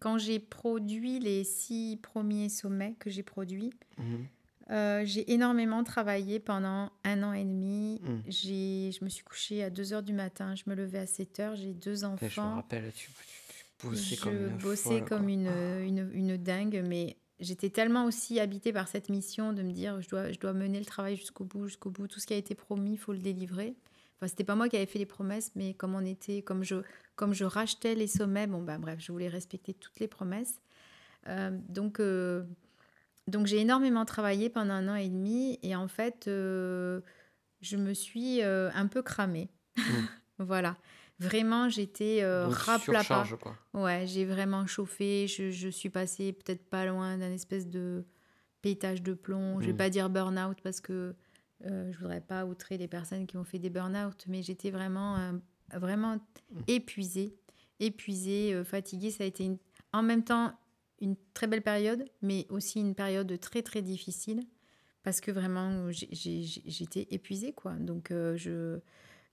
[SPEAKER 2] quand j'ai produit les six premiers sommets que j'ai produits,
[SPEAKER 1] Mhm.
[SPEAKER 2] Euh, j'ai énormément travaillé pendant un an et demi.
[SPEAKER 1] Mm.
[SPEAKER 2] J'ai, je me suis couchée à 2 heures du matin, je me levais à 7 heures, j'ai deux
[SPEAKER 1] Putain, Je me
[SPEAKER 2] enfants.
[SPEAKER 1] rappelle, tu, tu bossais
[SPEAKER 2] Je
[SPEAKER 1] comme une
[SPEAKER 2] bossais
[SPEAKER 1] folle,
[SPEAKER 2] comme une, une, une dingue, mais j'étais tellement aussi habitée par cette mission de me dire je dois, je dois mener le travail jusqu'au bout, jusqu'au bout. Tout ce qui a été promis, il faut le délivrer. Enfin, c'était pas moi qui avais fait les promesses, mais comme on était, comme je, comme je rachetais les sommets, bon, bah, bref, je voulais respecter toutes les promesses. Euh, donc, euh, donc j'ai énormément travaillé pendant un an et demi, et en fait, euh, je me suis euh, un peu cramée. voilà. Vraiment, j'étais euh,
[SPEAKER 1] quoi.
[SPEAKER 2] Ouais, j'ai vraiment chauffé. Je, je suis passée peut-être pas loin d'un espèce de pétage de plomb. Je vais
[SPEAKER 1] Mm.
[SPEAKER 2] pas dire burn-out parce que euh, je voudrais pas outrer les personnes qui ont fait des burn-out, mais j'étais vraiment, euh, vraiment
[SPEAKER 1] Mm.
[SPEAKER 2] épuisée, épuisée, euh, fatiguée. Ça a été une- en même temps une très belle période, mais aussi une période très très difficile parce que vraiment j'étais épuisée quoi. Donc euh, je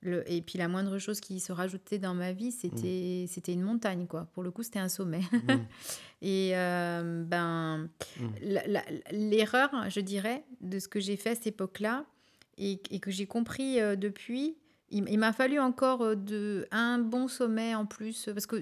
[SPEAKER 2] le, et puis la moindre chose qui se rajoutait dans ma vie, c'était c'était une montagne quoi. Pour le coup, c'était un sommet.
[SPEAKER 1] Mm.
[SPEAKER 2] Et euh, ben
[SPEAKER 1] Mm.
[SPEAKER 2] l'erreur, je dirais, de ce que j'ai fait à cette époque-là et, et que j'ai compris euh, depuis, il, il m'a fallu encore euh, de, un bon sommet en plus. Parce que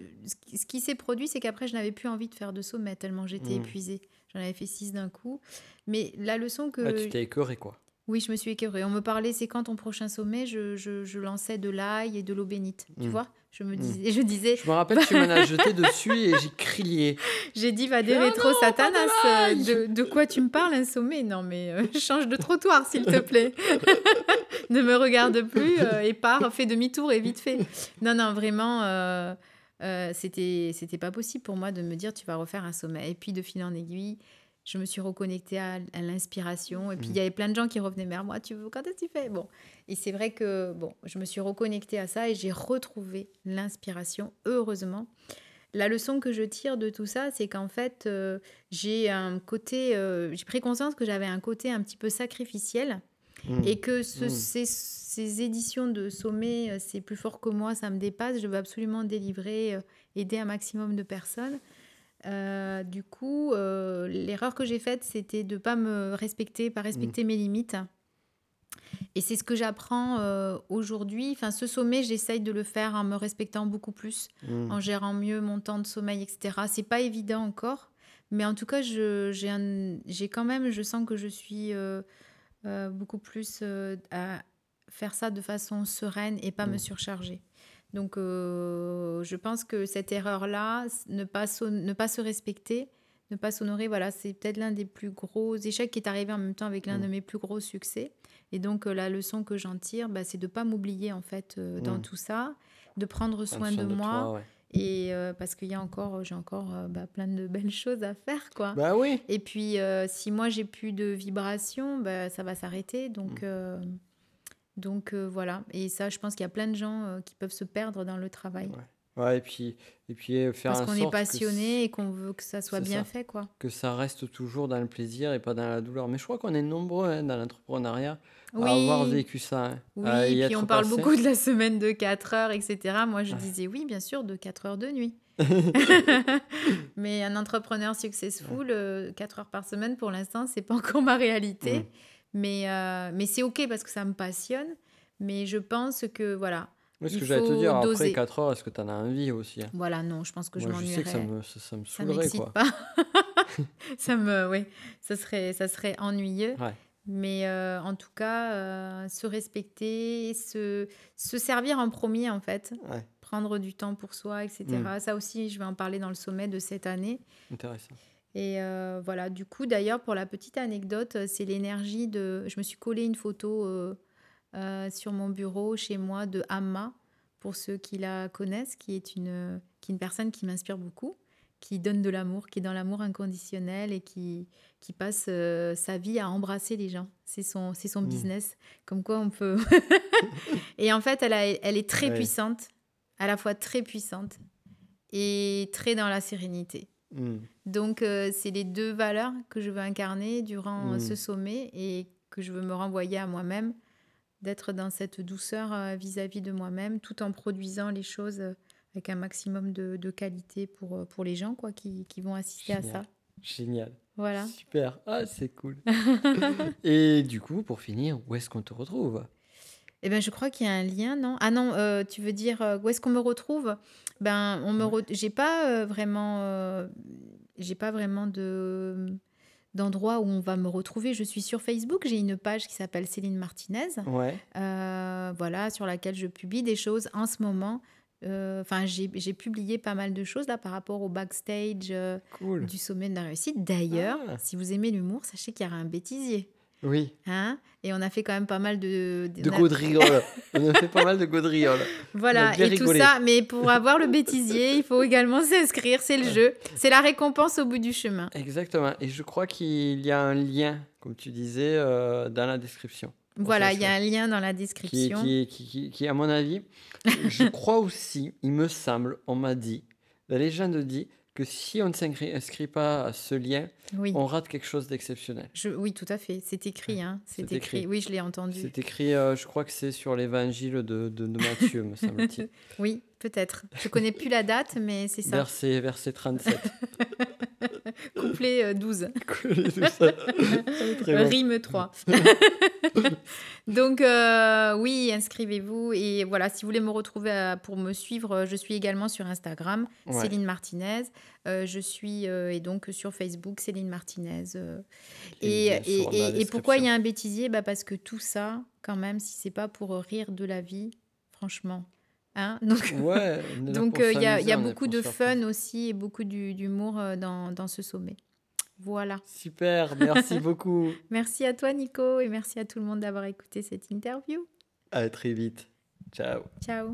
[SPEAKER 2] ce qui- s'est produit, c'est qu'après, je n'avais plus envie de faire de sommet tellement j'étais
[SPEAKER 1] Mm.
[SPEAKER 2] épuisée. J'en avais fait six d'un coup. Mais la leçon que.
[SPEAKER 1] Ah, tu t'es écœuré, quoi.
[SPEAKER 2] Oui, je me suis écœurée. On me parlait, c'est quand ton prochain sommet? Je, je, je lançais de l'ail et de l'eau bénite. Tu
[SPEAKER 1] Mm.
[SPEAKER 2] vois? Je me,
[SPEAKER 1] Mm.
[SPEAKER 2] disais, je disais,
[SPEAKER 1] Je me rappelle, tu m'en as jeté dessus et j'ai crié.
[SPEAKER 2] j'ai dit, va des rétro
[SPEAKER 1] pas
[SPEAKER 2] satanas.
[SPEAKER 1] de
[SPEAKER 2] euh, De, de quoi tu me parles, un sommet? Non, mais euh, change de trottoir, s'il te plaît. ne me regarde plus euh, et pars, fais demi-tour et vite fait. Non, non, vraiment, euh, euh, c'était c'était pas possible pour moi de me dire, tu vas refaire un sommet. Et puis, de fil en aiguille, je me suis reconnectée à, à l'inspiration. Et puis, il y avait plein de gens qui revenaient vers moi. Tu veux, quand est-ce que tu fais? Bon. Et c'est vrai que, bon, je me suis reconnectée à ça et j'ai retrouvé l'inspiration, heureusement. La leçon que je tire de tout ça, c'est qu'en fait, euh, j'ai un côté, euh, j'ai pris conscience que j'avais un côté un petit peu sacrificiel
[SPEAKER 1] Mm.
[SPEAKER 2] et que ce-
[SPEAKER 1] Mm.
[SPEAKER 2] ces, ces éditions de sommet, euh, c'est plus fort que moi, ça me dépasse, je veux absolument délivrer, euh, aider un maximum de personnes. Euh, du coup, euh, l'erreur que j'ai faite, c'était de ne pas me respecter, pas respecter mes limites. Et c'est ce que j'apprends euh, aujourd'hui. Enfin, ce sommet, j'essaye de le faire en me respectant beaucoup plus,
[SPEAKER 1] Mm.
[SPEAKER 2] en gérant mieux mon temps de sommeil, etc. C'est pas évident encore, mais en tout cas, je- j'ai quand même, je sens que je suis beaucoup plus euh, à faire ça de façon sereine et pas me
[SPEAKER 1] Mm.
[SPEAKER 2] surcharger. Donc, euh, je pense que cette erreur-là, ne pas, ne pas se respecter, ne pas s'honorer, voilà, c'est peut-être l'un des plus gros échecs qui est arrivé en même temps avec l'un
[SPEAKER 1] Mm.
[SPEAKER 2] de mes plus gros succès. Et donc, euh, la leçon que j'en tire, bah, c'est de ne pas m'oublier, en fait, euh, dans
[SPEAKER 1] Mm.
[SPEAKER 2] tout ça, de prendre soin de, moi.
[SPEAKER 1] toi, ouais.
[SPEAKER 2] Et euh, parce qu'il y a encore, j'ai encore euh, bah, plein de belles choses à faire, quoi.
[SPEAKER 1] Bah oui.
[SPEAKER 2] Et puis, euh, si moi, j'ai plus de vibrations, bah, ça va s'arrêter. Donc,
[SPEAKER 1] Mm.
[SPEAKER 2] donc voilà. Et ça, je pense qu'il y a plein de gens qui peuvent se perdre dans le travail.
[SPEAKER 1] Ouais. Ouais, et puis, et puis faire
[SPEAKER 2] Parce qu'on est passionné et qu'on veut que ça soit bien
[SPEAKER 1] ça.
[SPEAKER 2] fait, quoi.
[SPEAKER 1] que ça reste toujours dans le plaisir et pas dans la douleur. Mais je crois qu'on est nombreux hein, dans l'entrepreneuriat à avoir vécu ça. hein,
[SPEAKER 2] oui.
[SPEAKER 1] à y
[SPEAKER 2] Et puis, on parle
[SPEAKER 1] passé.
[SPEAKER 2] beaucoup de la semaine de 4 heures, etc. Moi, je
[SPEAKER 1] Ouais.
[SPEAKER 2] disais oui, bien sûr, de 4 heures de nuit. Mais un entrepreneur successful, euh, 4 heures par semaine, pour l'instant, c'est pas encore ma réalité.
[SPEAKER 1] Mm.
[SPEAKER 2] Mais, euh, mais c'est OK parce que ça me passionne. Mais je pense que, voilà,
[SPEAKER 1] Oui, ce
[SPEAKER 2] il
[SPEAKER 1] que j'allais te dire, après
[SPEAKER 2] doser.
[SPEAKER 1] 4 heures, est-ce que tu en as envie aussi hein?
[SPEAKER 2] Voilà, non, je pense que je
[SPEAKER 1] Moi, je sais que ça
[SPEAKER 2] m'ennuierais.
[SPEAKER 1] me, ça, ça me
[SPEAKER 2] Ça
[SPEAKER 1] saoulerait, quoi.
[SPEAKER 2] pas. ça me, oui, ça serait, ça serait ennuyeux.
[SPEAKER 1] Ouais.
[SPEAKER 2] Mais euh, en tout cas, euh, se respecter, se, se servir en premier, en fait.
[SPEAKER 1] Ouais,
[SPEAKER 2] Prendre du temps pour soi, etc.
[SPEAKER 1] Mm.
[SPEAKER 2] Ça aussi, je vais en parler dans le sommet de cette année.
[SPEAKER 1] intéressant.
[SPEAKER 2] Et euh, voilà, du coup, d'ailleurs, pour la petite anecdote, c'est l'énergie de... Je me suis collé une photo sur mon bureau, chez moi, de Amma, pour ceux qui la connaissent, qui est une, qui est une personne qui m'inspire beaucoup, qui donne de l'amour, qui est dans l'amour inconditionnel et qui, qui passe euh, sa vie à embrasser les gens. C'est son, c'est son
[SPEAKER 1] Mm.
[SPEAKER 2] business. Comme quoi, on peut... et en fait, elle, a- elle est très
[SPEAKER 1] Ouais.
[SPEAKER 2] puissante, à la fois très puissante et très dans la sérénité.
[SPEAKER 1] Mm.
[SPEAKER 2] Donc, euh, c'est les deux valeurs que je veux incarner durant euh,
[SPEAKER 1] Mm.
[SPEAKER 2] ce sommet et que je veux me renvoyer à moi-même, d'être dans cette douceur euh, vis-à-vis de moi-même, tout en produisant les choses avec un maximum de, de qualité pour, euh, pour les gens quoi, qui, qui vont assister à ça.
[SPEAKER 1] Génial.
[SPEAKER 2] Voilà.
[SPEAKER 1] Super. Ah, c'est cool. et du coup, pour finir, où est-ce qu'on te retrouve?
[SPEAKER 2] Eh ben, je crois qu'il y a un lien, non? Ah non, euh, tu veux dire euh, où est-ce qu'on me retrouve? Ben, on me, re- j'ai pas euh, vraiment, j'ai pas vraiment de d'endroit où on va me retrouver. Je suis sur Facebook, j'ai une page qui s'appelle Céline Martinez,
[SPEAKER 1] Ouais.
[SPEAKER 2] voilà, sur laquelle je publie des choses en ce moment. Euh, Enfin, j'ai j'ai publié pas mal de choses là par rapport au backstage euh,
[SPEAKER 1] Cool.
[SPEAKER 2] du sommet de la réussite. D'ailleurs,
[SPEAKER 1] Ah.
[SPEAKER 2] si vous aimez l'humour, sachez qu'il y aura un bêtisier.
[SPEAKER 1] Oui.
[SPEAKER 2] Hein? Et on a fait quand même pas mal de...
[SPEAKER 1] De gaudrioles. on a fait pas mal de gaudrioles.
[SPEAKER 2] Voilà, et tout ça, mais pour avoir le bêtisier, il faut également s'inscrire, c'est le jeu. C'est la récompense au bout du chemin.
[SPEAKER 1] Exactement. Et je crois qu'il y a un lien, comme tu disais, euh, dans la description.
[SPEAKER 2] Voilà, il y a un lien dans la description.
[SPEAKER 1] qui, qui, qui, qui, à mon avis, je crois aussi, il me semble, on m'a dit, la légende dit que si on ne s'inscrit inscrit pas à ce lien,
[SPEAKER 2] Oui,
[SPEAKER 1] on rate quelque chose d'exceptionnel.
[SPEAKER 2] je- oui, tout à fait. C'est écrit, hein. C'est
[SPEAKER 1] C'est
[SPEAKER 2] écrit.
[SPEAKER 1] écrit.
[SPEAKER 2] Oui, je l'ai entendu.
[SPEAKER 1] C'est écrit, euh, je crois que c'est sur l'évangile de, de, de Matthieu, me semble-t-il.
[SPEAKER 2] Oui, peut-être. Je connais plus la date, mais c'est ça.
[SPEAKER 1] Verset, verset 37.
[SPEAKER 2] Couplet euh, 12.
[SPEAKER 1] Couplet 12. Très bon.
[SPEAKER 2] Rime 3. Donc, euh, oui, inscrivez-vous. Et voilà, si vous voulez me retrouver euh, pour me suivre, euh, je suis également sur Instagram,
[SPEAKER 1] Ouais.
[SPEAKER 2] Céline Martinez. Euh, je suis euh, et donc sur Facebook, Céline Martinez. euh.
[SPEAKER 1] Et
[SPEAKER 2] Et, pourquoi il y a un bêtisier? Bah Parce que tout ça, quand même, si c'est pas pour rire de la vie, franchement. Hein donc,
[SPEAKER 1] Ouais,
[SPEAKER 2] euh, il y a, y beaucoup de fun aussi et beaucoup d'humour euh, dans, dans ce sommet. Voilà.
[SPEAKER 1] Super, merci beaucoup.
[SPEAKER 2] Merci à toi, Nico, et merci à tout le monde d'avoir écouté cette interview.
[SPEAKER 1] À très vite. Ciao.
[SPEAKER 2] Ciao.